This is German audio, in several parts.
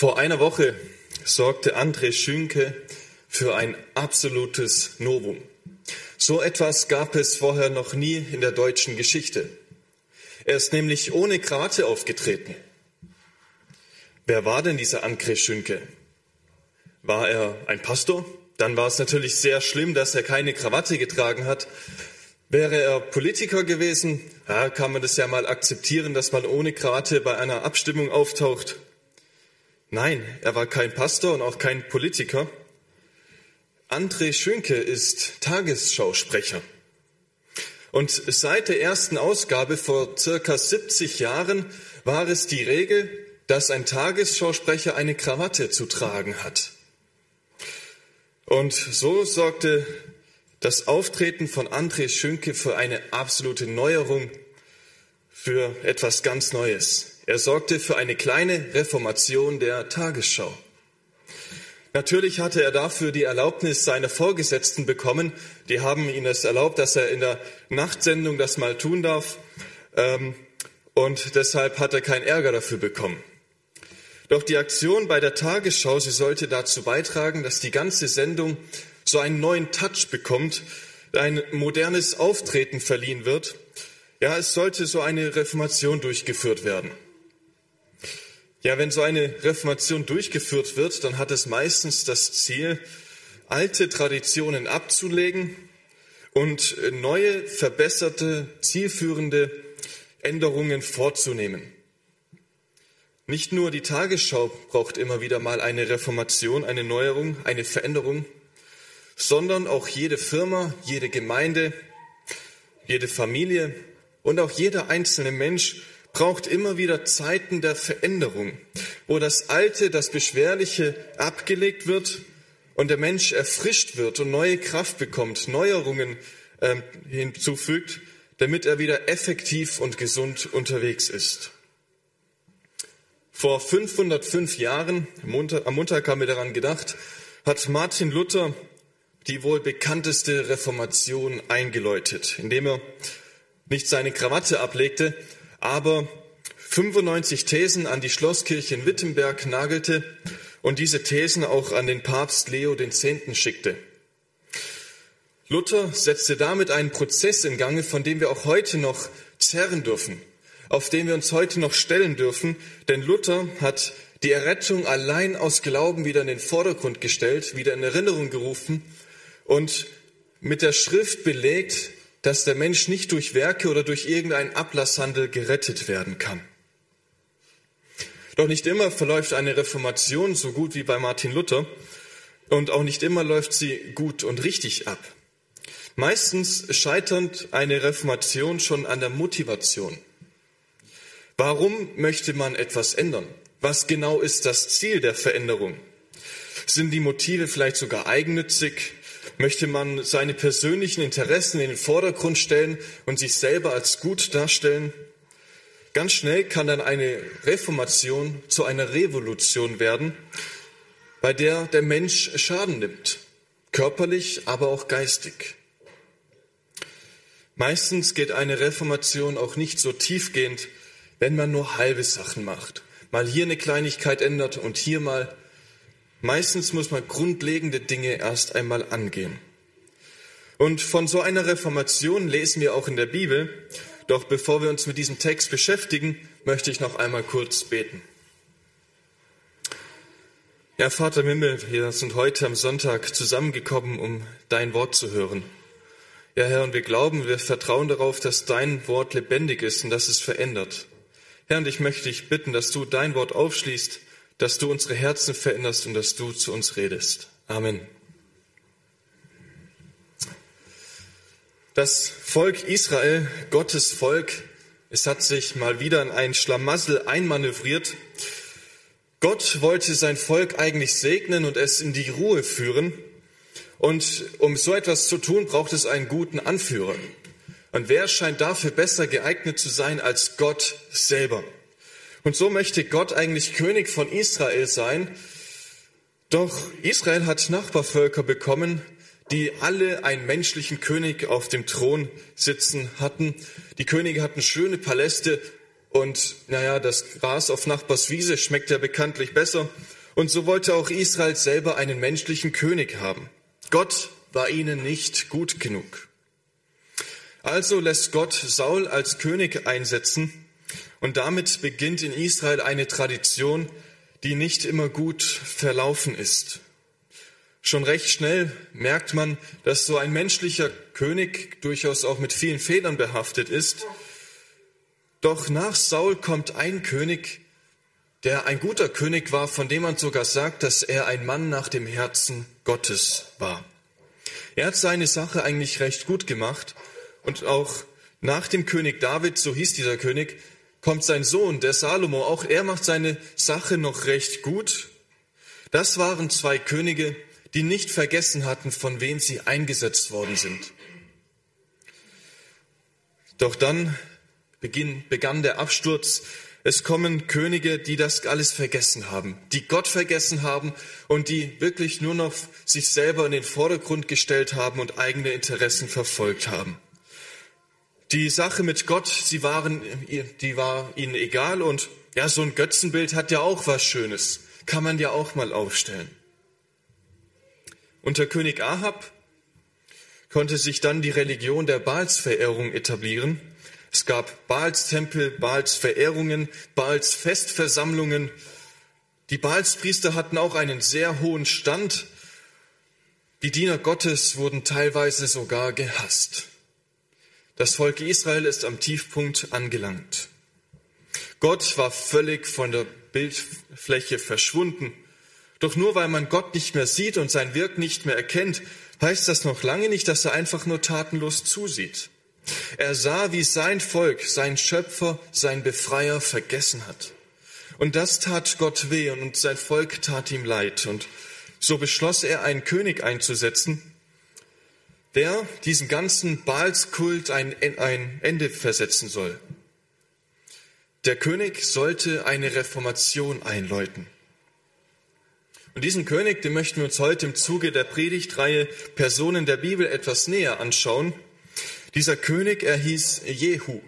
Vor einer Woche sorgte André Schünke für ein absolutes Novum. So etwas gab es vorher noch nie in der deutschen Geschichte. Er ist nämlich ohne Krawatte aufgetreten. Wer war denn dieser André Schünke? War er ein Pastor? Dann war es natürlich sehr schlimm, dass er keine Krawatte getragen hat. Wäre er Politiker gewesen, ja, kann man das ja mal akzeptieren, dass man ohne Krawatte bei einer Abstimmung auftaucht. Nein, er war kein Pastor und auch kein Politiker. André Schünke ist Tagesschausprecher. Und seit der ersten Ausgabe vor circa 70 Jahren war es die Regel, dass ein Tagesschausprecher eine Krawatte zu tragen hat. Und so sorgte das Auftreten von André Schünke für eine absolute Neuerung, für etwas ganz Neues. Er sorgte für eine kleine Reformation der Tagesschau. Natürlich hatte er dafür die Erlaubnis seiner Vorgesetzten bekommen. Die haben ihm es erlaubt, dass er in der Nachtsendung das mal tun darf. Ähm, und deshalb hat er keinen Ärger dafür bekommen. Doch die Aktion bei der Tagesschau, sie sollte dazu beitragen, dass die ganze Sendung so einen neuen Touch bekommt, ein modernes Auftreten verliehen wird. Ja, es sollte so eine Reformation durchgeführt werden. Ja, wenn so eine Reformation durchgeführt wird, dann hat es meistens das Ziel, alte Traditionen abzulegen und neue, verbesserte, zielführende Änderungen vorzunehmen. Nicht nur die Tagesschau braucht immer wieder mal eine Reformation, eine Neuerung, eine Veränderung, sondern auch jede Firma, jede Gemeinde, jede Familie und auch jeder einzelne Mensch braucht immer wieder Zeiten der Veränderung, wo das Alte, das Beschwerliche abgelegt wird und der Mensch erfrischt wird und neue Kraft bekommt, Neuerungen äh, hinzufügt, damit er wieder effektiv und gesund unterwegs ist. Vor 505 Jahren, am Montag, am Montag haben wir daran gedacht, hat Martin Luther die wohl bekannteste Reformation eingeläutet, indem er nicht seine Krawatte ablegte, aber 95 Thesen an die Schlosskirche in Wittenberg nagelte und diese Thesen auch an den Papst Leo X. schickte. Luther setzte damit einen Prozess in Gange, von dem wir auch heute noch zerren dürfen, auf den wir uns heute noch stellen dürfen, denn Luther hat die Errettung allein aus Glauben wieder in den Vordergrund gestellt, wieder in Erinnerung gerufen und mit der Schrift belegt, dass der Mensch nicht durch Werke oder durch irgendeinen Ablasshandel gerettet werden kann. Doch nicht immer verläuft eine Reformation so gut wie bei Martin Luther und auch nicht immer läuft sie gut und richtig ab. Meistens scheitert eine Reformation schon an der Motivation. Warum möchte man etwas ändern? Was genau ist das Ziel der Veränderung? Sind die Motive vielleicht sogar eigennützig? Möchte man seine persönlichen Interessen in den Vordergrund stellen und sich selber als gut darstellen? Ganz schnell kann dann eine Reformation zu einer Revolution werden, bei der der Mensch Schaden nimmt, körperlich, aber auch geistig. Meistens geht eine Reformation auch nicht so tiefgehend, wenn man nur halbe Sachen macht. Mal hier eine Kleinigkeit ändert und hier mal Meistens muss man grundlegende Dinge erst einmal angehen. Und von so einer Reformation lesen wir auch in der Bibel. Doch bevor wir uns mit diesem Text beschäftigen, möchte ich noch einmal kurz beten. Ja, Vater im Himmel, wir sind heute am Sonntag zusammengekommen, um dein Wort zu hören. Ja, Herr, und wir glauben, wir vertrauen darauf, dass dein Wort lebendig ist und dass es verändert. Herr, und ich möchte dich bitten, dass du dein Wort aufschließt dass du unsere Herzen veränderst und dass du zu uns redest. Amen. Das Volk Israel, Gottes Volk, es hat sich mal wieder in ein Schlamassel einmanövriert. Gott wollte sein Volk eigentlich segnen und es in die Ruhe führen. Und um so etwas zu tun, braucht es einen guten Anführer. Und wer scheint dafür besser geeignet zu sein als Gott selber? Und so möchte Gott eigentlich König von Israel sein. Doch Israel hat Nachbarvölker bekommen, die alle einen menschlichen König auf dem Thron sitzen hatten. Die Könige hatten schöne Paläste, Und naja, das Gras auf Nachbars Wiese schmeckt ja bekanntlich besser. Und so wollte auch Israel selber einen menschlichen König haben. Gott war ihnen nicht gut genug. Also lässt Gott Saul als König einsetzen und damit beginnt in Israel eine Tradition, die nicht immer gut verlaufen ist. Schon recht schnell merkt man, dass so ein menschlicher König durchaus auch mit vielen Fehlern behaftet ist. Doch nach Saul kommt ein König, der ein guter König war, von dem man sogar sagt, dass er ein Mann nach dem Herzen Gottes war. Er hat seine Sache eigentlich recht gut gemacht und auch nach dem König David, so hieß dieser König, kommt sein Sohn, der Salomo, auch er macht seine Sache noch recht gut. Das waren zwei Könige, die nicht vergessen hatten, von wem sie eingesetzt worden sind. Doch dann begann der Absturz. Es kommen Könige, die das alles vergessen haben, die Gott vergessen haben und die wirklich nur noch sich selber in den Vordergrund gestellt haben und eigene Interessen verfolgt haben. Die Sache mit Gott, sie waren, die war ihnen egal und ja, so ein Götzenbild hat ja auch was Schönes. Kann man ja auch mal aufstellen. Unter König Ahab konnte sich dann die Religion der Baalsverehrung etablieren. Es gab Baalstempel, Baalsverehrungen, Baalsfestversammlungen. Die Baalspriester hatten auch einen sehr hohen Stand. Die Diener Gottes wurden teilweise sogar gehasst. Das Volk Israel ist am Tiefpunkt angelangt. Gott war völlig von der Bildfläche verschwunden. Doch nur weil man Gott nicht mehr sieht und sein Wirk nicht mehr erkennt, heißt das noch lange nicht, dass er einfach nur tatenlos zusieht. Er sah, wie sein Volk, sein Schöpfer, sein Befreier vergessen hat. Und das tat Gott weh und sein Volk tat ihm leid. Und so beschloss er, einen König einzusetzen, der diesen ganzen Baalskult ein, ein Ende versetzen soll. Der König sollte eine Reformation einläuten. Und diesen König, den möchten wir uns heute im Zuge der Predigtreihe Personen der Bibel etwas näher anschauen. Dieser König, er hieß Jehu.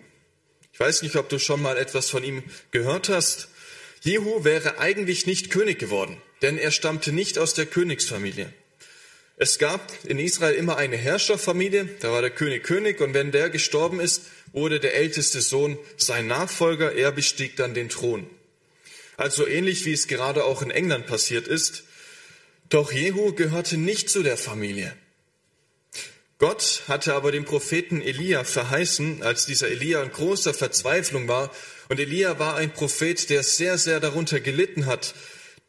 Ich weiß nicht, ob du schon mal etwas von ihm gehört hast. Jehu wäre eigentlich nicht König geworden, denn er stammte nicht aus der Königsfamilie. Es gab in Israel immer eine Herrscherfamilie, da war der König König und wenn der gestorben ist, wurde der älteste Sohn sein Nachfolger, er bestieg dann den Thron. Also ähnlich wie es gerade auch in England passiert ist. Doch Jehu gehörte nicht zu der Familie. Gott hatte aber dem Propheten Elia verheißen, als dieser Elia in großer Verzweiflung war. Und Elia war ein Prophet, der sehr, sehr darunter gelitten hat,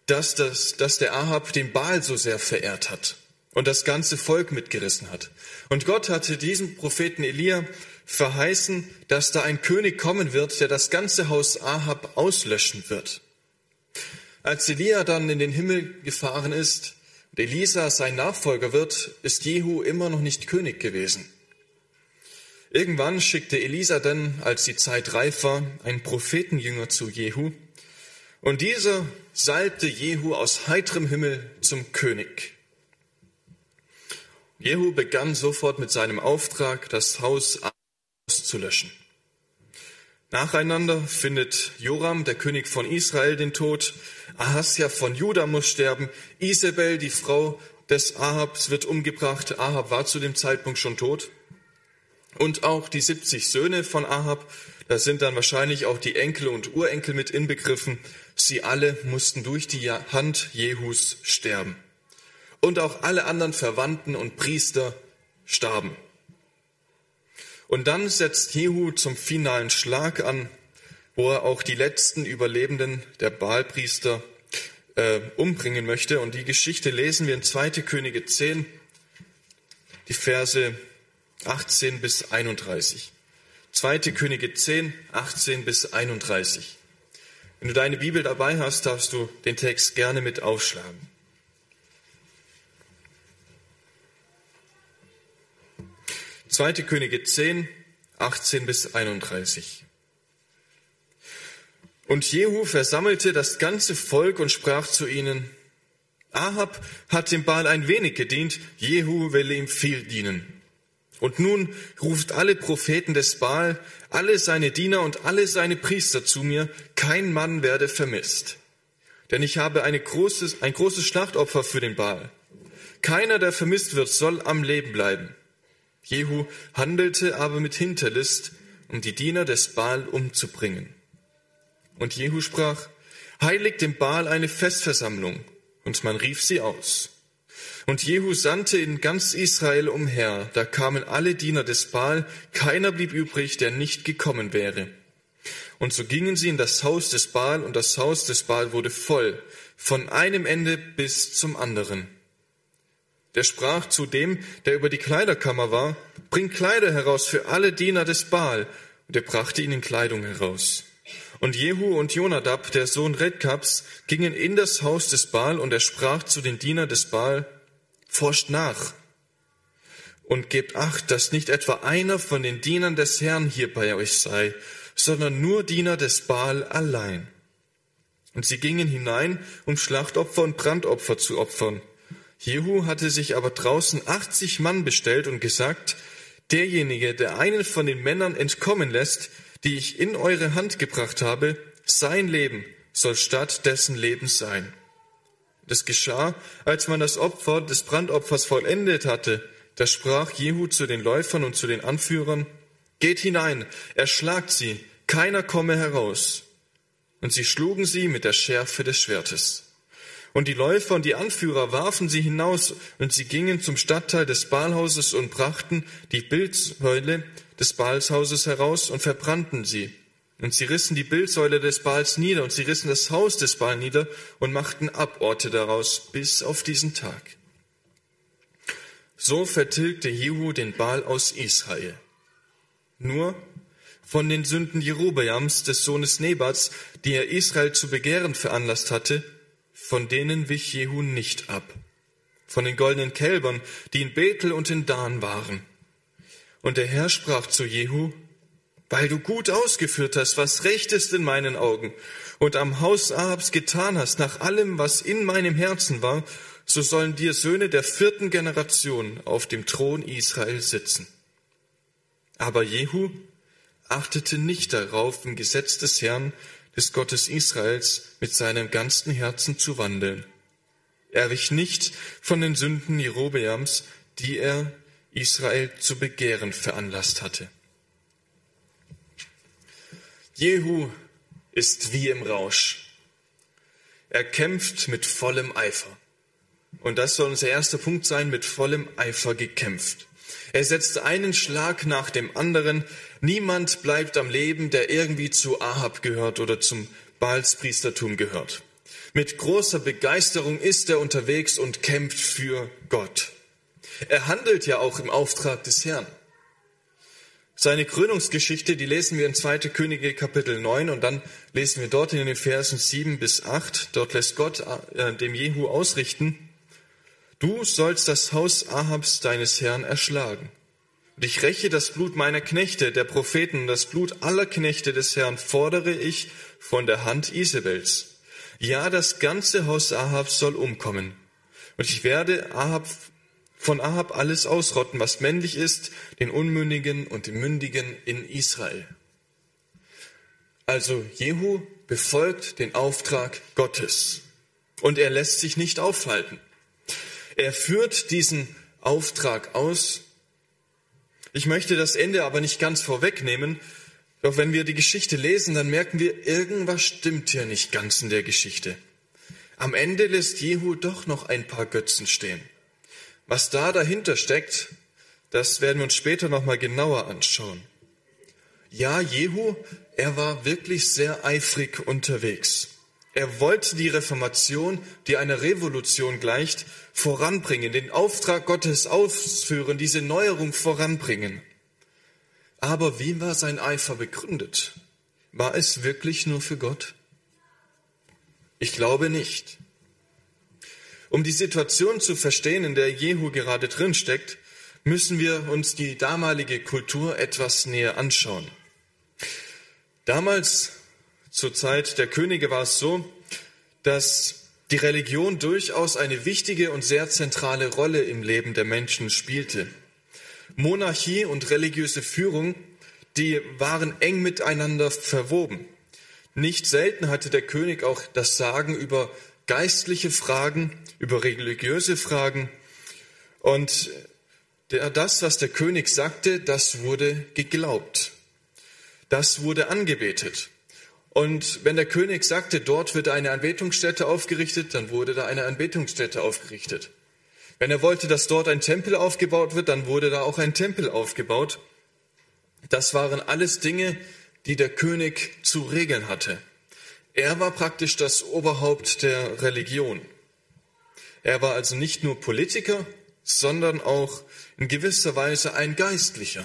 dass, das, dass der Ahab den Baal so sehr verehrt hat und das ganze Volk mitgerissen hat. Und Gott hatte diesem Propheten Elia verheißen, dass da ein König kommen wird, der das ganze Haus Ahab auslöschen wird. Als Elia dann in den Himmel gefahren ist und Elisa sein Nachfolger wird, ist Jehu immer noch nicht König gewesen. Irgendwann schickte Elisa dann, als die Zeit reif war, einen Prophetenjünger zu Jehu, und dieser salbte Jehu aus heiterem Himmel zum König. Jehu begann sofort mit seinem Auftrag, das Haus auszulöschen. Nacheinander findet Joram, der König von Israel, den Tod. Ahasja von Juda muss sterben. Isabel, die Frau des Ahabs, wird umgebracht. Ahab war zu dem Zeitpunkt schon tot. Und auch die 70 Söhne von Ahab, da sind dann wahrscheinlich auch die Enkel und Urenkel mit inbegriffen. Sie alle mussten durch die Hand Jehus sterben und auch alle anderen Verwandten und Priester starben. Und dann setzt Jehu zum finalen Schlag an, wo er auch die letzten Überlebenden der Baalpriester äh, umbringen möchte. Und die Geschichte lesen wir in 2. Könige 10, die Verse 18 bis 31. 2. Könige 10, 18 bis 31. Wenn du deine Bibel dabei hast, darfst du den Text gerne mit aufschlagen. 2. Könige 10, 18 bis 31. Und Jehu versammelte das ganze Volk und sprach zu ihnen, Ahab hat dem Baal ein wenig gedient, Jehu will ihm viel dienen. Und nun ruft alle Propheten des Baal, alle seine Diener und alle seine Priester zu mir, kein Mann werde vermisst. Denn ich habe eine großes, ein großes Schlachtopfer für den Baal. Keiner, der vermisst wird, soll am Leben bleiben. Jehu handelte aber mit Hinterlist, um die Diener des Baal umzubringen. Und Jehu sprach, heiligt dem Baal eine Festversammlung. Und man rief sie aus. Und Jehu sandte in ganz Israel umher, da kamen alle Diener des Baal, keiner blieb übrig, der nicht gekommen wäre. Und so gingen sie in das Haus des Baal, und das Haus des Baal wurde voll, von einem Ende bis zum anderen. Der sprach zu dem, der über die Kleiderkammer war, bring Kleider heraus für alle Diener des Baal, und er brachte ihnen Kleidung heraus. Und Jehu und Jonadab, der Sohn Redkabs, gingen in das Haus des Baal, und er sprach zu den Dienern des Baal, forscht nach und gebt acht, dass nicht etwa einer von den Dienern des Herrn hier bei euch sei, sondern nur Diener des Baal allein. Und sie gingen hinein, um Schlachtopfer und Brandopfer zu opfern. Jehu hatte sich aber draußen 80 Mann bestellt und gesagt, derjenige, der einen von den Männern entkommen lässt, die ich in eure Hand gebracht habe, sein Leben soll statt dessen Leben sein. Das geschah, als man das Opfer des Brandopfers vollendet hatte. Da sprach Jehu zu den Läufern und zu den Anführern, Geht hinein, erschlagt sie, keiner komme heraus. Und sie schlugen sie mit der Schärfe des Schwertes. Und die Läufer und die Anführer warfen sie hinaus, und sie gingen zum Stadtteil des Baalhauses und brachten die Bildsäule des Baalshauses heraus und verbrannten sie. Und sie rissen die Bildsäule des Baals nieder und sie rissen das Haus des Baal nieder und machten Aborte daraus bis auf diesen Tag. So vertilgte Jehu den Baal aus Israel. Nur von den Sünden Jerobeams, des Sohnes Nebats, die er Israel zu begehren veranlasst hatte, von denen wich Jehu nicht ab. Von den goldenen Kälbern, die in Bethel und in Dan waren. Und der Herr sprach zu Jehu, weil du gut ausgeführt hast, was recht ist in meinen Augen, und am Haus Ahabs getan hast, nach allem, was in meinem Herzen war, so sollen dir Söhne der vierten Generation auf dem Thron Israel sitzen. Aber Jehu achtete nicht darauf, im Gesetz des Herrn, des Gottes Israels, mit seinem ganzen Herzen zu wandeln. Er wich nicht von den Sünden Jerobeams, die er Israel zu begehren veranlasst hatte. Jehu ist wie im Rausch. Er kämpft mit vollem Eifer. Und das soll unser erster Punkt sein, mit vollem Eifer gekämpft. Er setzt einen Schlag nach dem anderen. Niemand bleibt am Leben, der irgendwie zu Ahab gehört oder zum Baalspriestertum gehört. Mit großer Begeisterung ist er unterwegs und kämpft für Gott. Er handelt ja auch im Auftrag des Herrn. Seine Krönungsgeschichte, die lesen wir in 2. Könige Kapitel 9 und dann lesen wir dort in den Versen 7 bis 8. Dort lässt Gott äh, dem Jehu ausrichten, du sollst das Haus Ahabs deines Herrn erschlagen. Und ich räche das Blut meiner Knechte, der Propheten, das Blut aller Knechte des Herrn fordere ich von der Hand Isabels. Ja, das ganze Haus Ahabs soll umkommen. Und ich werde Ahab von Ahab alles ausrotten, was männlich ist, den Unmündigen und den Mündigen in Israel. Also Jehu befolgt den Auftrag Gottes und er lässt sich nicht aufhalten. Er führt diesen Auftrag aus. Ich möchte das Ende aber nicht ganz vorwegnehmen, doch wenn wir die Geschichte lesen, dann merken wir, irgendwas stimmt hier nicht ganz in der Geschichte. Am Ende lässt Jehu doch noch ein paar Götzen stehen. Was da dahinter steckt, das werden wir uns später nochmal genauer anschauen. Ja, Jehu, er war wirklich sehr eifrig unterwegs. Er wollte die Reformation, die einer Revolution gleicht, voranbringen, den Auftrag Gottes ausführen, diese Neuerung voranbringen. Aber wie war sein Eifer begründet? War es wirklich nur für Gott? Ich glaube nicht. Um die Situation zu verstehen, in der Jehu gerade drin steckt, müssen wir uns die damalige Kultur etwas näher anschauen. Damals, zur Zeit der Könige, war es so, dass die Religion durchaus eine wichtige und sehr zentrale Rolle im Leben der Menschen spielte. Monarchie und religiöse Führung, die waren eng miteinander verwoben. Nicht selten hatte der König auch das Sagen über geistliche Fragen, über religiöse Fragen. Und das, was der König sagte, das wurde geglaubt. Das wurde angebetet. Und wenn der König sagte, dort wird eine Anbetungsstätte aufgerichtet, dann wurde da eine Anbetungsstätte aufgerichtet. Wenn er wollte, dass dort ein Tempel aufgebaut wird, dann wurde da auch ein Tempel aufgebaut. Das waren alles Dinge, die der König zu regeln hatte. Er war praktisch das Oberhaupt der Religion. Er war also nicht nur Politiker, sondern auch in gewisser Weise ein Geistlicher.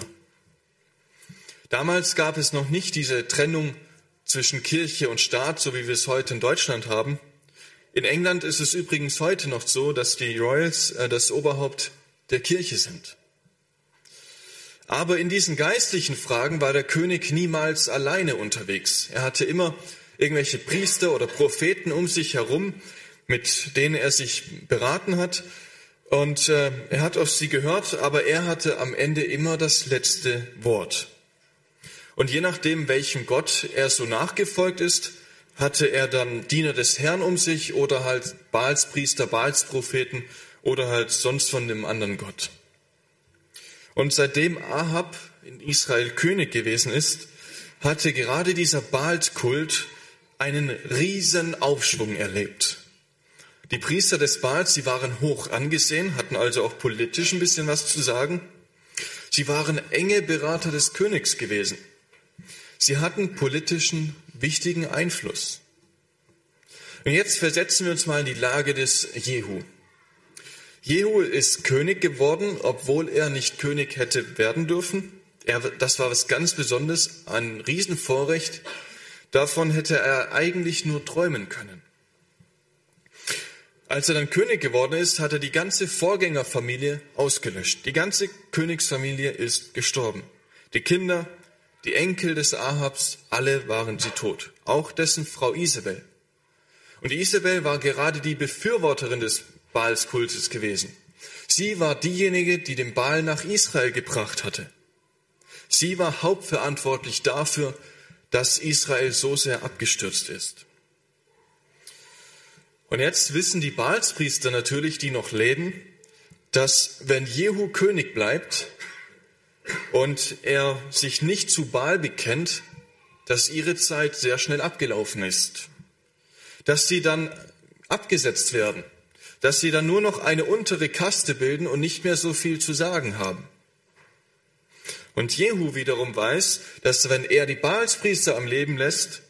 Damals gab es noch nicht diese Trennung zwischen Kirche und Staat, so wie wir es heute in Deutschland haben. In England ist es übrigens heute noch so, dass die Royals äh, das Oberhaupt der Kirche sind. Aber in diesen geistlichen Fragen war der König niemals alleine unterwegs. Er hatte immer irgendwelche Priester oder Propheten um sich herum, mit denen er sich beraten hat. Und äh, er hat auf sie gehört, aber er hatte am Ende immer das letzte Wort. Und je nachdem, welchem Gott er so nachgefolgt ist, hatte er dann Diener des Herrn um sich oder halt Baalspriester, Baalspropheten oder halt sonst von dem anderen Gott. Und seitdem Ahab in Israel König gewesen ist, hatte gerade dieser Baalskult einen riesen Aufschwung erlebt. Die Priester des Baals, sie waren hoch angesehen, hatten also auch politisch ein bisschen was zu sagen. Sie waren enge Berater des Königs gewesen. Sie hatten politischen wichtigen Einfluss. Und jetzt versetzen wir uns mal in die Lage des Jehu. Jehu ist König geworden, obwohl er nicht König hätte werden dürfen. Er, das war was ganz Besonderes, ein Riesenvorrecht. Davon hätte er eigentlich nur träumen können. Als er dann König geworden ist, hat er die ganze Vorgängerfamilie ausgelöscht. Die ganze Königsfamilie ist gestorben. Die Kinder, die Enkel des Ahabs, alle waren sie tot. Auch dessen Frau Isabel. Und Isabel war gerade die Befürworterin des Baalskultes gewesen. Sie war diejenige, die den Baal nach Israel gebracht hatte. Sie war hauptverantwortlich dafür, dass Israel so sehr abgestürzt ist. Und jetzt wissen die Baalspriester natürlich, die noch leben, dass wenn Jehu König bleibt und er sich nicht zu Baal bekennt, dass ihre Zeit sehr schnell abgelaufen ist, dass sie dann abgesetzt werden, dass sie dann nur noch eine untere Kaste bilden und nicht mehr so viel zu sagen haben. Und Jehu wiederum weiß, dass wenn er die Baalspriester am Leben lässt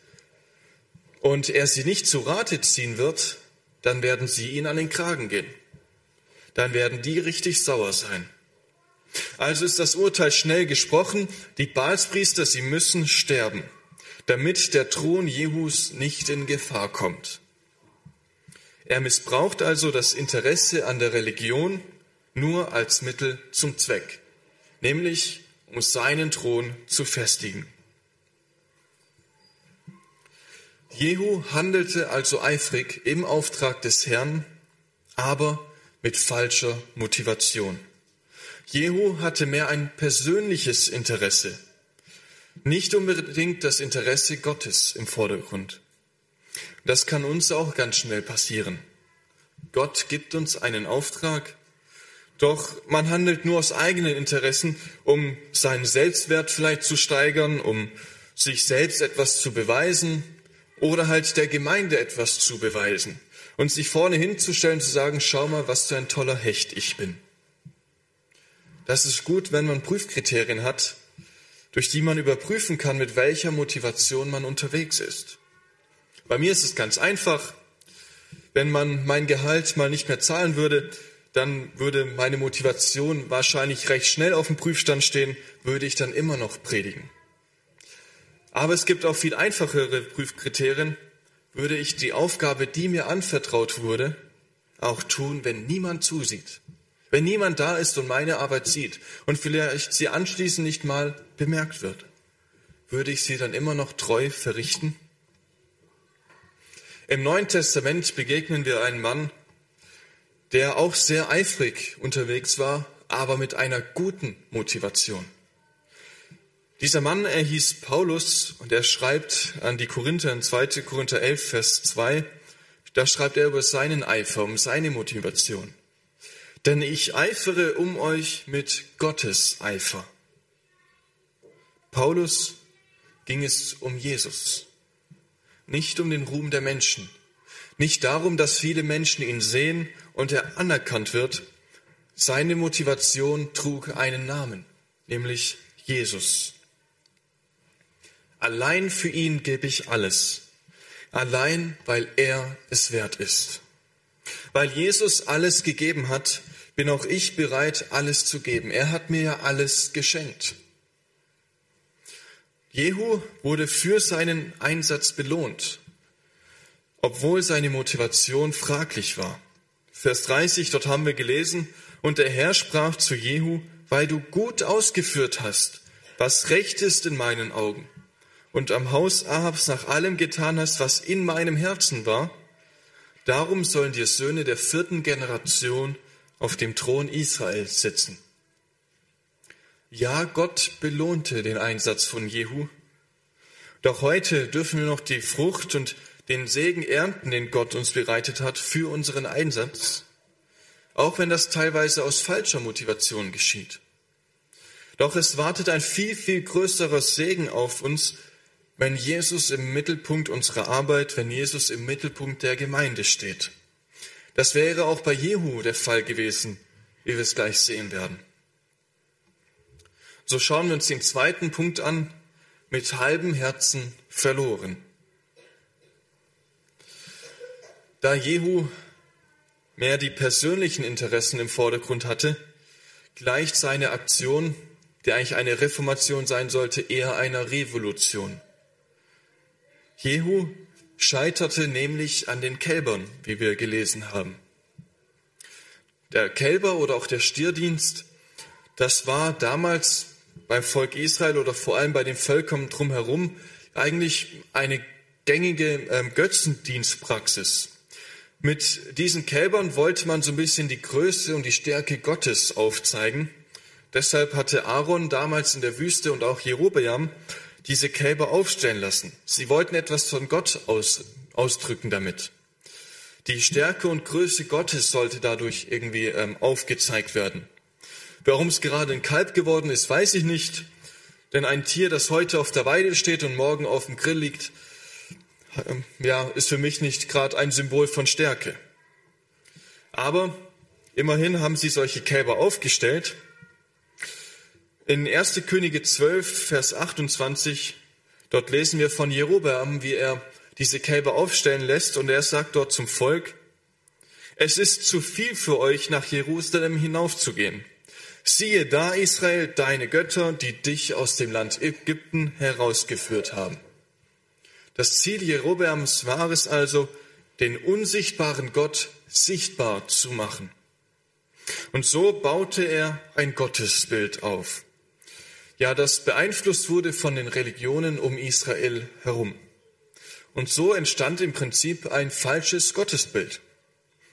und er sie nicht zu Rate ziehen wird, dann werden sie ihn an den Kragen gehen. Dann werden die richtig sauer sein. Also ist das Urteil schnell gesprochen. Die Baalspriester, sie müssen sterben, damit der Thron Jehus nicht in Gefahr kommt. Er missbraucht also das Interesse an der Religion nur als Mittel zum Zweck, nämlich um seinen Thron zu festigen. Jehu handelte also eifrig im Auftrag des Herrn, aber mit falscher Motivation. Jehu hatte mehr ein persönliches Interesse, nicht unbedingt das Interesse Gottes im Vordergrund. Das kann uns auch ganz schnell passieren. Gott gibt uns einen Auftrag, doch man handelt nur aus eigenen Interessen, um seinen Selbstwert vielleicht zu steigern, um sich selbst etwas zu beweisen, oder halt der Gemeinde etwas zu beweisen und sich vorne hinzustellen, zu sagen, schau mal, was für ein toller Hecht ich bin. Das ist gut, wenn man Prüfkriterien hat, durch die man überprüfen kann, mit welcher Motivation man unterwegs ist. Bei mir ist es ganz einfach. Wenn man mein Gehalt mal nicht mehr zahlen würde, dann würde meine Motivation wahrscheinlich recht schnell auf dem Prüfstand stehen, würde ich dann immer noch predigen. Aber es gibt auch viel einfachere Prüfkriterien. Würde ich die Aufgabe, die mir anvertraut wurde, auch tun, wenn niemand zusieht? Wenn niemand da ist und meine Arbeit sieht und vielleicht sie anschließend nicht mal bemerkt wird, würde ich sie dann immer noch treu verrichten? Im Neuen Testament begegnen wir einem Mann, der auch sehr eifrig unterwegs war, aber mit einer guten Motivation. Dieser Mann, er hieß Paulus und er schreibt an die Korinther in 2. Korinther 11, Vers 2, da schreibt er über seinen Eifer, um seine Motivation. Denn ich eifere um euch mit Gottes Eifer. Paulus ging es um Jesus, nicht um den Ruhm der Menschen, nicht darum, dass viele Menschen ihn sehen und er anerkannt wird. Seine Motivation trug einen Namen, nämlich Jesus. Allein für ihn gebe ich alles, allein weil er es wert ist. Weil Jesus alles gegeben hat, bin auch ich bereit, alles zu geben. Er hat mir ja alles geschenkt. Jehu wurde für seinen Einsatz belohnt, obwohl seine Motivation fraglich war. Vers 30, dort haben wir gelesen, und der Herr sprach zu Jehu, weil du gut ausgeführt hast, was recht ist in meinen Augen, und am Haus Ahabs nach allem getan hast, was in meinem Herzen war, darum sollen dir Söhne der vierten Generation auf dem Thron Israel sitzen. Ja, Gott belohnte den Einsatz von Jehu. Doch heute dürfen wir noch die Frucht und den Segen ernten, den Gott uns bereitet hat für unseren Einsatz, auch wenn das teilweise aus falscher Motivation geschieht. Doch es wartet ein viel, viel größerer Segen auf uns, wenn Jesus im Mittelpunkt unserer Arbeit, wenn Jesus im Mittelpunkt der Gemeinde steht. Das wäre auch bei Jehu der Fall gewesen, wie wir es gleich sehen werden. So schauen wir uns den zweiten Punkt an, mit halbem Herzen verloren. Da Jehu mehr die persönlichen Interessen im Vordergrund hatte, gleicht seine Aktion, die eigentlich eine Reformation sein sollte, eher einer Revolution. Jehu scheiterte nämlich an den Kälbern, wie wir gelesen haben. Der Kälber oder auch der Stierdienst, das war damals beim Volk Israel oder vor allem bei den Völkern drumherum eigentlich eine gängige ähm, Götzendienstpraxis. Mit diesen Kälbern wollte man so ein bisschen die Größe und die Stärke Gottes aufzeigen. Deshalb hatte Aaron damals in der Wüste und auch Jerobeam diese Kälber aufstellen lassen. Sie wollten etwas von Gott aus, ausdrücken damit. Die Stärke und Größe Gottes sollte dadurch irgendwie ähm, aufgezeigt werden. Warum es gerade ein Kalb geworden ist, weiß ich nicht. Denn ein Tier, das heute auf der Weide steht und morgen auf dem Grill liegt, ähm, ja, ist für mich nicht gerade ein Symbol von Stärke. Aber immerhin haben sie solche Kälber aufgestellt. In 1. Könige 12, Vers 28, dort lesen wir von Jerobeam, wie er diese Kälber aufstellen lässt und er sagt dort zum Volk, es ist zu viel für euch, nach Jerusalem hinaufzugehen. Siehe da, Israel, deine Götter, die dich aus dem Land Ägypten herausgeführt haben. Das Ziel Jerobeams war es also, den unsichtbaren Gott sichtbar zu machen. Und so baute er ein Gottesbild auf. Ja, das beeinflusst wurde von den Religionen um Israel herum. Und so entstand im Prinzip ein falsches Gottesbild.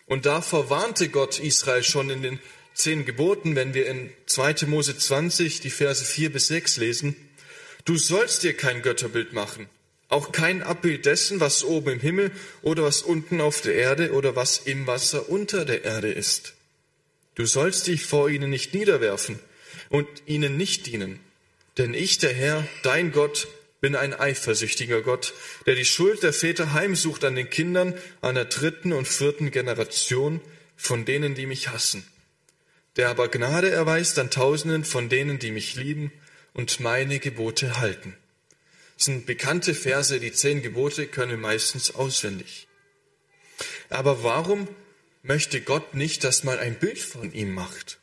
Und davor warnte Gott Israel schon in den zehn Geboten, wenn wir in 2. Mose 20 die Verse 4 bis 6 lesen, du sollst dir kein Götterbild machen, auch kein Abbild dessen, was oben im Himmel oder was unten auf der Erde oder was im Wasser unter der Erde ist. Du sollst dich vor ihnen nicht niederwerfen und ihnen nicht dienen, denn ich, der Herr, dein Gott, bin ein eifersüchtiger Gott, der die Schuld der Väter heimsucht an den Kindern einer dritten und vierten Generation von denen, die mich hassen der aber Gnade erweist an Tausenden von denen, die mich lieben und meine Gebote halten. Das sind bekannte Verse, die zehn Gebote können meistens auswendig. Aber warum möchte Gott nicht, dass man ein Bild von ihm macht?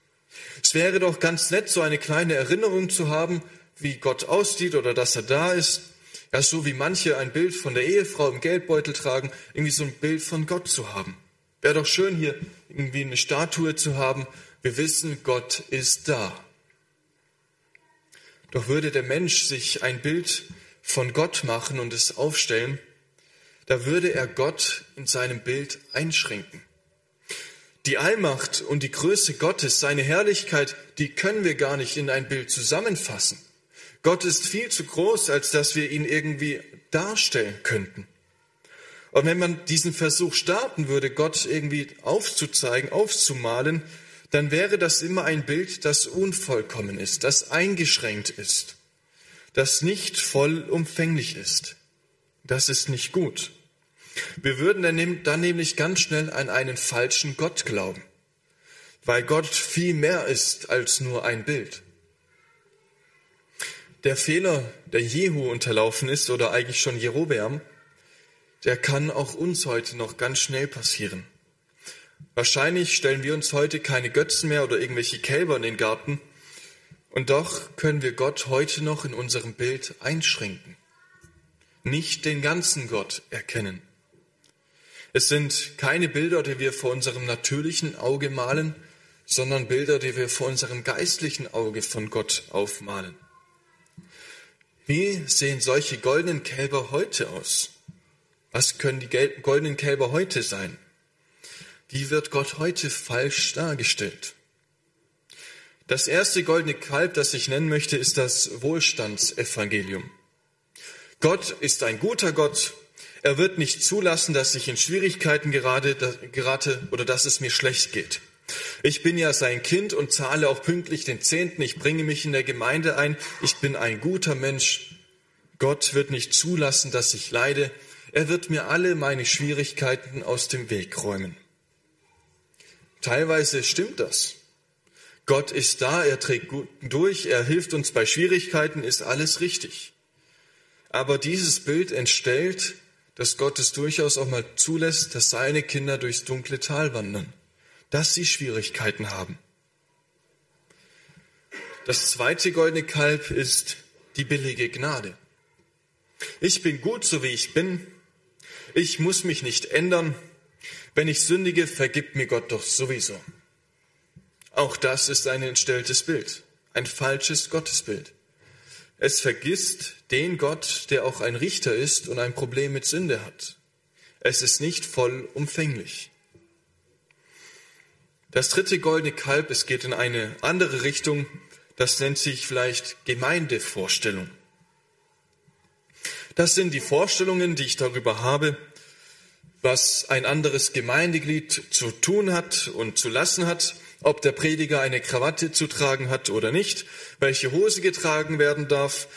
Es wäre doch ganz nett, so eine kleine Erinnerung zu haben, wie Gott aussieht oder dass er da ist. Ja, so wie manche ein Bild von der Ehefrau im Geldbeutel tragen, irgendwie so ein Bild von Gott zu haben. Wäre doch schön, hier irgendwie eine Statue zu haben, wir wissen, Gott ist da. Doch würde der Mensch sich ein Bild von Gott machen und es aufstellen, da würde er Gott in seinem Bild einschränken. Die Allmacht und die Größe Gottes, seine Herrlichkeit, die können wir gar nicht in ein Bild zusammenfassen. Gott ist viel zu groß, als dass wir ihn irgendwie darstellen könnten. Und wenn man diesen Versuch starten würde, Gott irgendwie aufzuzeigen, aufzumalen, dann wäre das immer ein Bild, das unvollkommen ist, das eingeschränkt ist, das nicht vollumfänglich ist. Das ist nicht gut. Wir würden dann nämlich ganz schnell an einen falschen Gott glauben, weil Gott viel mehr ist als nur ein Bild. Der Fehler, der Jehu unterlaufen ist, oder eigentlich schon Jerobeam, der kann auch uns heute noch ganz schnell passieren. Wahrscheinlich stellen wir uns heute keine Götzen mehr oder irgendwelche Kälber in den Garten, und doch können wir Gott heute noch in unserem Bild einschränken, nicht den ganzen Gott erkennen. Es sind keine Bilder, die wir vor unserem natürlichen Auge malen, sondern Bilder, die wir vor unserem geistlichen Auge von Gott aufmalen. Wie sehen solche goldenen Kälber heute aus? Was können die goldenen Kälber heute sein? Wie wird Gott heute falsch dargestellt? Das erste goldene Kalb, das ich nennen möchte, ist das Wohlstandsevangelium. Gott ist ein guter Gott. Er wird nicht zulassen, dass ich in Schwierigkeiten gerate oder dass es mir schlecht geht. Ich bin ja sein Kind und zahle auch pünktlich den Zehnten. Ich bringe mich in der Gemeinde ein. Ich bin ein guter Mensch. Gott wird nicht zulassen, dass ich leide. Er wird mir alle meine Schwierigkeiten aus dem Weg räumen. Teilweise stimmt das. Gott ist da, er trägt gut durch, er hilft uns bei Schwierigkeiten, ist alles richtig. Aber dieses Bild entstellt, dass Gott es durchaus auch mal zulässt, dass seine Kinder durchs dunkle Tal wandern, dass sie Schwierigkeiten haben. Das zweite goldene Kalb ist die billige Gnade. Ich bin gut, so wie ich bin. Ich muss mich nicht ändern. Wenn ich sündige, vergibt mir Gott doch sowieso. Auch das ist ein entstelltes Bild, ein falsches Gottesbild. Es vergisst den Gott, der auch ein Richter ist und ein Problem mit Sünde hat. Es ist nicht vollumfänglich. Das dritte goldene Kalb, es geht in eine andere Richtung, das nennt sich vielleicht Gemeindevorstellung. Das sind die Vorstellungen, die ich darüber habe, was ein anderes Gemeindeglied zu tun hat und zu lassen hat, ob der Prediger eine Krawatte zu tragen hat oder nicht, welche Hose getragen werden darf,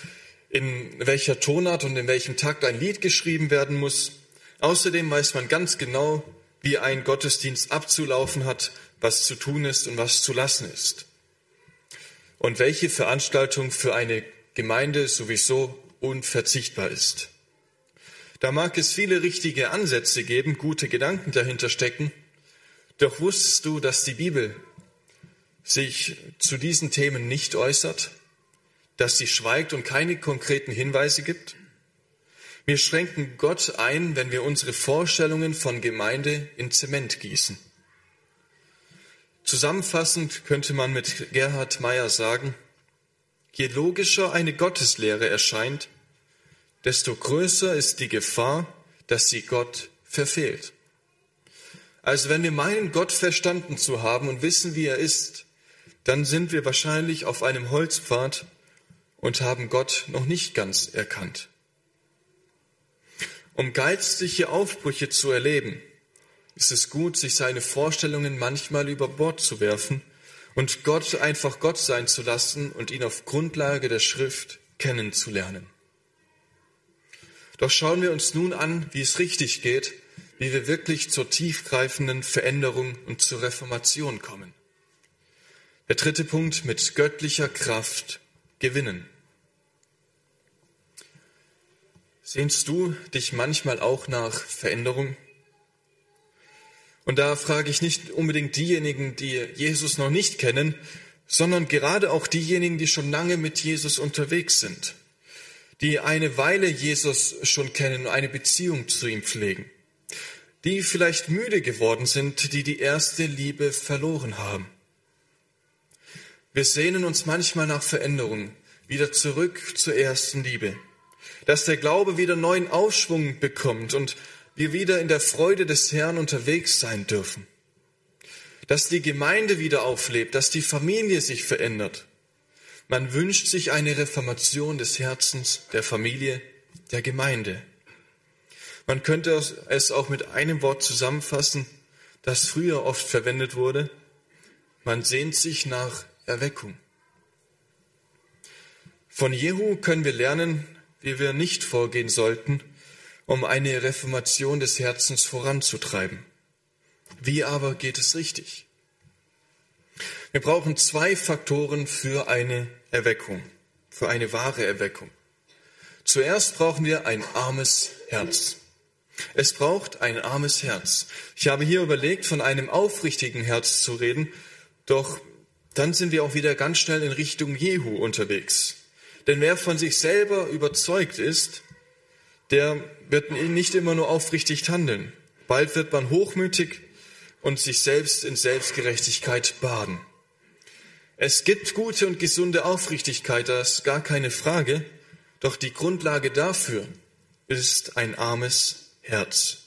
in welcher Tonart und in welchem Takt ein Lied geschrieben werden muss. Außerdem weiß man ganz genau, wie ein Gottesdienst abzulaufen hat, was zu tun ist und was zu lassen ist. Und welche Veranstaltung für eine Gemeinde sowieso unverzichtbar ist. Da mag es viele richtige Ansätze geben, gute Gedanken dahinter stecken, doch wusstest du, dass die Bibel sich zu diesen Themen nicht äußert, dass sie schweigt und keine konkreten Hinweise gibt? Wir schränken Gott ein, wenn wir unsere Vorstellungen von Gemeinde in Zement gießen. Zusammenfassend könnte man mit Gerhard Meyer sagen, je logischer eine Gotteslehre erscheint, desto größer ist die Gefahr, dass sie Gott verfehlt. Also wenn wir meinen, Gott verstanden zu haben und wissen, wie er ist, dann sind wir wahrscheinlich auf einem Holzpfad und haben Gott noch nicht ganz erkannt. Um geistliche Aufbrüche zu erleben, ist es gut, sich seine Vorstellungen manchmal über Bord zu werfen und Gott einfach Gott sein zu lassen und ihn auf Grundlage der Schrift kennenzulernen. Doch schauen wir uns nun an, wie es richtig geht, wie wir wirklich zur tiefgreifenden Veränderung und zur Reformation kommen. Der dritte Punkt mit göttlicher Kraft gewinnen. Sehnst du dich manchmal auch nach Veränderung? Und da frage ich nicht unbedingt diejenigen, die Jesus noch nicht kennen, sondern gerade auch diejenigen, die schon lange mit Jesus unterwegs sind die eine Weile Jesus schon kennen und eine Beziehung zu ihm pflegen, die vielleicht müde geworden sind, die die erste Liebe verloren haben. Wir sehnen uns manchmal nach Veränderung, wieder zurück zur ersten Liebe, dass der Glaube wieder neuen Aufschwung bekommt und wir wieder in der Freude des Herrn unterwegs sein dürfen. dass die Gemeinde wieder auflebt, dass die Familie sich verändert. Man wünscht sich eine Reformation des Herzens, der Familie, der Gemeinde. Man könnte es auch mit einem Wort zusammenfassen, das früher oft verwendet wurde. Man sehnt sich nach Erweckung. Von Jehu können wir lernen, wie wir nicht vorgehen sollten, um eine Reformation des Herzens voranzutreiben. Wie aber geht es richtig? Wir brauchen zwei Faktoren für eine Erweckung, für eine wahre Erweckung. Zuerst brauchen wir ein armes Herz. Es braucht ein armes Herz. Ich habe hier überlegt, von einem aufrichtigen Herz zu reden, doch dann sind wir auch wieder ganz schnell in Richtung Jehu unterwegs. Denn wer von sich selber überzeugt ist, der wird nicht immer nur aufrichtig handeln. Bald wird man hochmütig und sich selbst in Selbstgerechtigkeit baden. Es gibt gute und gesunde Aufrichtigkeit, das ist gar keine Frage, doch die Grundlage dafür ist ein armes Herz.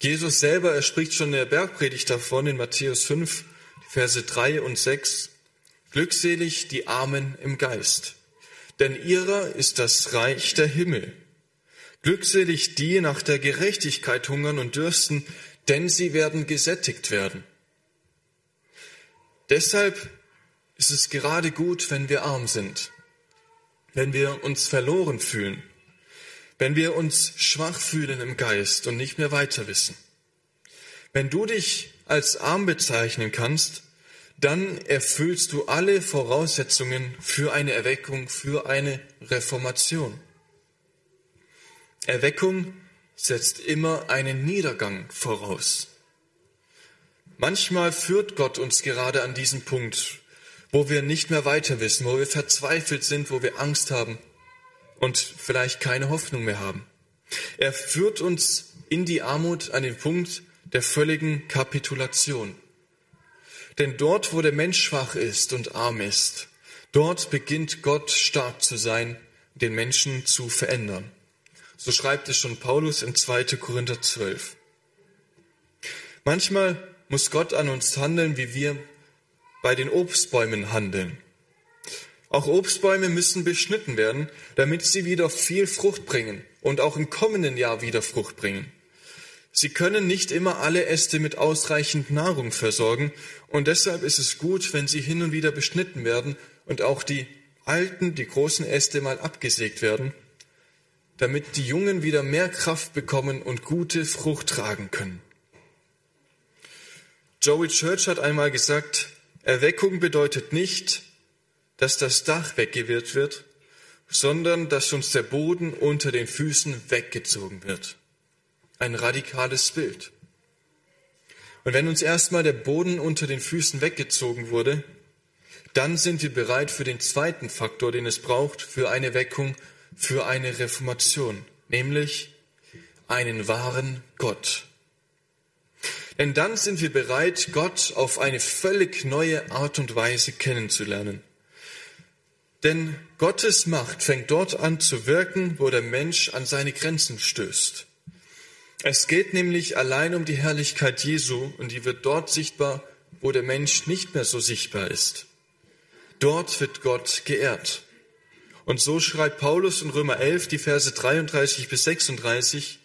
Jesus selber, er spricht schon in der Bergpredigt davon in Matthäus 5, Verse 3 und 6. Glückselig die Armen im Geist, denn ihrer ist das Reich der Himmel. Glückselig die nach der Gerechtigkeit hungern und dürsten, denn sie werden gesättigt werden. Deshalb ist es gerade gut, wenn wir arm sind, wenn wir uns verloren fühlen, wenn wir uns schwach fühlen im Geist und nicht mehr weiter wissen. Wenn du dich als arm bezeichnen kannst, dann erfüllst du alle Voraussetzungen für eine Erweckung, für eine Reformation. Erweckung setzt immer einen Niedergang voraus. Manchmal führt Gott uns gerade an diesen Punkt, wo wir nicht mehr weiter wissen, wo wir verzweifelt sind, wo wir Angst haben und vielleicht keine Hoffnung mehr haben. Er führt uns in die Armut an den Punkt der völligen Kapitulation. Denn dort, wo der Mensch schwach ist und arm ist, dort beginnt Gott stark zu sein, den Menschen zu verändern. So schreibt es schon Paulus in 2. Korinther 12. Manchmal muss Gott an uns handeln, wie wir bei den Obstbäumen handeln. Auch Obstbäume müssen beschnitten werden, damit sie wieder viel Frucht bringen und auch im kommenden Jahr wieder Frucht bringen. Sie können nicht immer alle Äste mit ausreichend Nahrung versorgen und deshalb ist es gut, wenn sie hin und wieder beschnitten werden und auch die alten, die großen Äste mal abgesägt werden, damit die Jungen wieder mehr Kraft bekommen und gute Frucht tragen können. Joey Church hat einmal gesagt, Erweckung bedeutet nicht, dass das Dach weggewirrt wird, sondern dass uns der Boden unter den Füßen weggezogen wird. Ein radikales Bild. Und wenn uns erstmal der Boden unter den Füßen weggezogen wurde, dann sind wir bereit für den zweiten Faktor, den es braucht, für eine Weckung, für eine Reformation, nämlich einen wahren Gott. Denn dann sind wir bereit, Gott auf eine völlig neue Art und Weise kennenzulernen. Denn Gottes Macht fängt dort an zu wirken, wo der Mensch an seine Grenzen stößt. Es geht nämlich allein um die Herrlichkeit Jesu und die wird dort sichtbar, wo der Mensch nicht mehr so sichtbar ist. Dort wird Gott geehrt. Und so schreibt Paulus in Römer 11 die Verse 33 bis 36,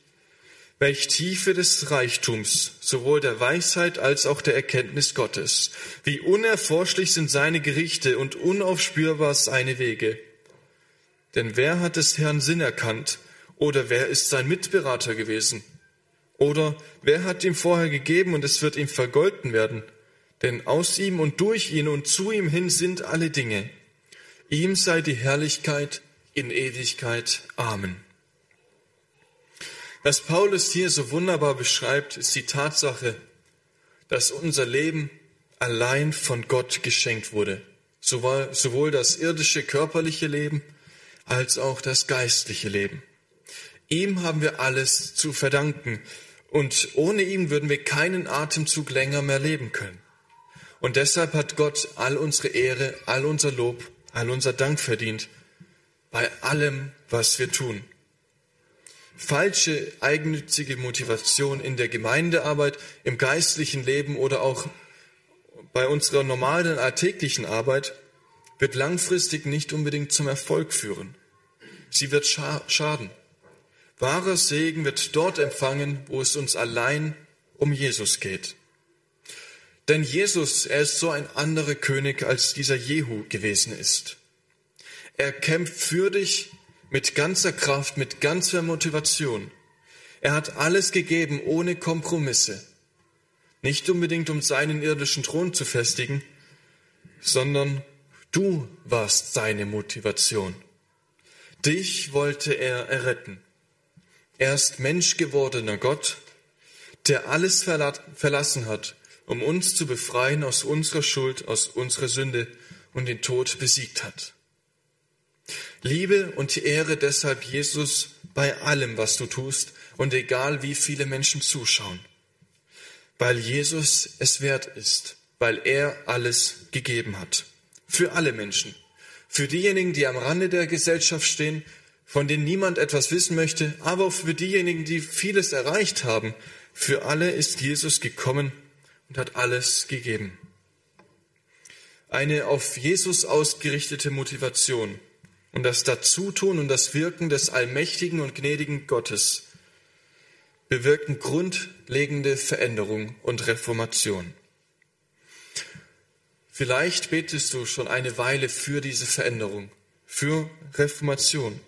welch Tiefe des Reichtums, sowohl der Weisheit als auch der Erkenntnis Gottes. Wie unerforschlich sind seine Gerichte und unaufspürbar seine Wege. Denn wer hat des Herrn Sinn erkannt oder wer ist sein Mitberater gewesen? Oder wer hat ihm vorher gegeben und es wird ihm vergolten werden? Denn aus ihm und durch ihn und zu ihm hin sind alle Dinge. Ihm sei die Herrlichkeit in Ewigkeit. Amen. Was Paulus hier so wunderbar beschreibt, ist die Tatsache, dass unser Leben allein von Gott geschenkt wurde. Sowohl das irdische körperliche Leben als auch das geistliche Leben. Ihm haben wir alles zu verdanken. Und ohne ihn würden wir keinen Atemzug länger mehr leben können. Und deshalb hat Gott all unsere Ehre, all unser Lob, all unser Dank verdient bei allem, was wir tun. falsche eigennützige Motivation in der Gemeindearbeit, im geistlichen Leben oder auch bei unserer normalen alltäglichen Arbeit wird langfristig nicht unbedingt zum Erfolg führen. Sie wird schaden. Wahrer Segen wird dort empfangen, wo es uns allein um Jesus geht. Denn Jesus, er ist so ein anderer König, als dieser Jehu gewesen ist. Er kämpft für dich mit ganzer Kraft, mit ganzer Motivation. Er hat alles gegeben ohne Kompromisse. Nicht unbedingt, um seinen irdischen Thron zu festigen, sondern du warst seine Motivation. Dich wollte er erretten. Er ist Mensch gewordener Gott, der alles verlassen hat, um uns zu befreien aus unserer Schuld, aus unserer Sünde und den Tod besiegt hat. Liebe und Ehre deshalb Jesus bei allem, was du tust und egal wie viele Menschen zuschauen weil Jesus es wert ist, weil er alles gegeben hat. Für alle Menschen. Für diejenigen, die am Rande der Gesellschaft stehen, von denen niemand etwas wissen möchte, aber auch für diejenigen, die vieles erreicht haben. Für alle ist Jesus gekommen und hat alles gegeben. Eine auf Jesus ausgerichtete Motivation und das Dazutun und das Wirken des allmächtigen und gnädigen Gottes bewirken grundlegende Veränderung und Reformation. Vielleicht betest du schon eine Weile für diese Veränderung, für Reformation.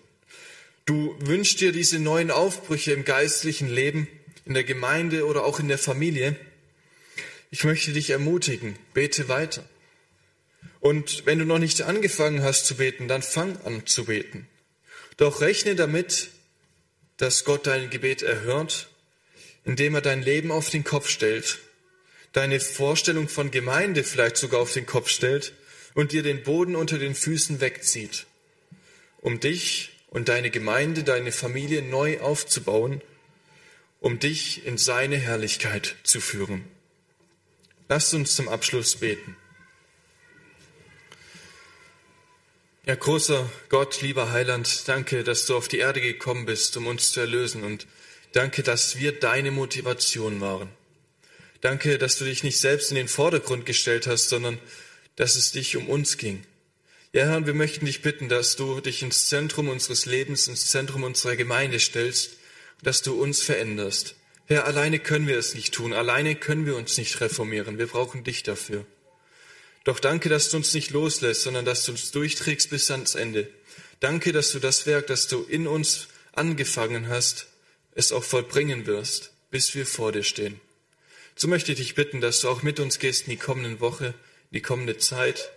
Du wünschst dir diese neuen Aufbrüche im geistlichen Leben, in der Gemeinde oder auch in der Familie. Ich möchte dich ermutigen, bete weiter. Und wenn du noch nicht angefangen hast zu beten, dann fang an zu beten. Doch rechne damit, dass Gott dein Gebet erhört indem er dein Leben auf den Kopf stellt, deine Vorstellung von Gemeinde vielleicht sogar auf den Kopf stellt und dir den Boden unter den Füßen wegzieht, um dich und deine Gemeinde, deine Familie neu aufzubauen, um dich in seine Herrlichkeit zu führen. Lasst uns zum Abschluss beten. Ja, großer Gott, lieber Heiland, danke, dass du auf die Erde gekommen bist, um uns zu erlösen und Danke, dass wir deine Motivation waren. Danke, dass du dich nicht selbst in den Vordergrund gestellt hast, sondern dass es dich um uns ging. Ja, Herr, wir möchten dich bitten, dass du dich ins Zentrum unseres Lebens, ins Zentrum unserer Gemeinde stellst, dass du uns veränderst. Herr, alleine können wir es nicht tun, alleine können wir uns nicht reformieren, wir brauchen dich dafür. Doch danke, dass du uns nicht loslässt, sondern dass du uns durchträgst bis ans Ende. Danke, dass du das Werk, das du in uns angefangen hast, es auch vollbringen wirst, bis wir vor dir stehen. So möchte ich dich bitten, dass du auch mit uns gehst in die kommende Woche, in die kommende Zeit.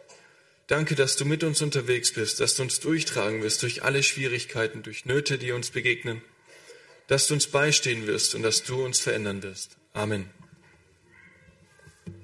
Danke, dass du mit uns unterwegs bist, dass du uns durchtragen wirst durch alle Schwierigkeiten, durch Nöte, die uns begegnen, dass du uns beistehen wirst und dass du uns verändern wirst. Amen.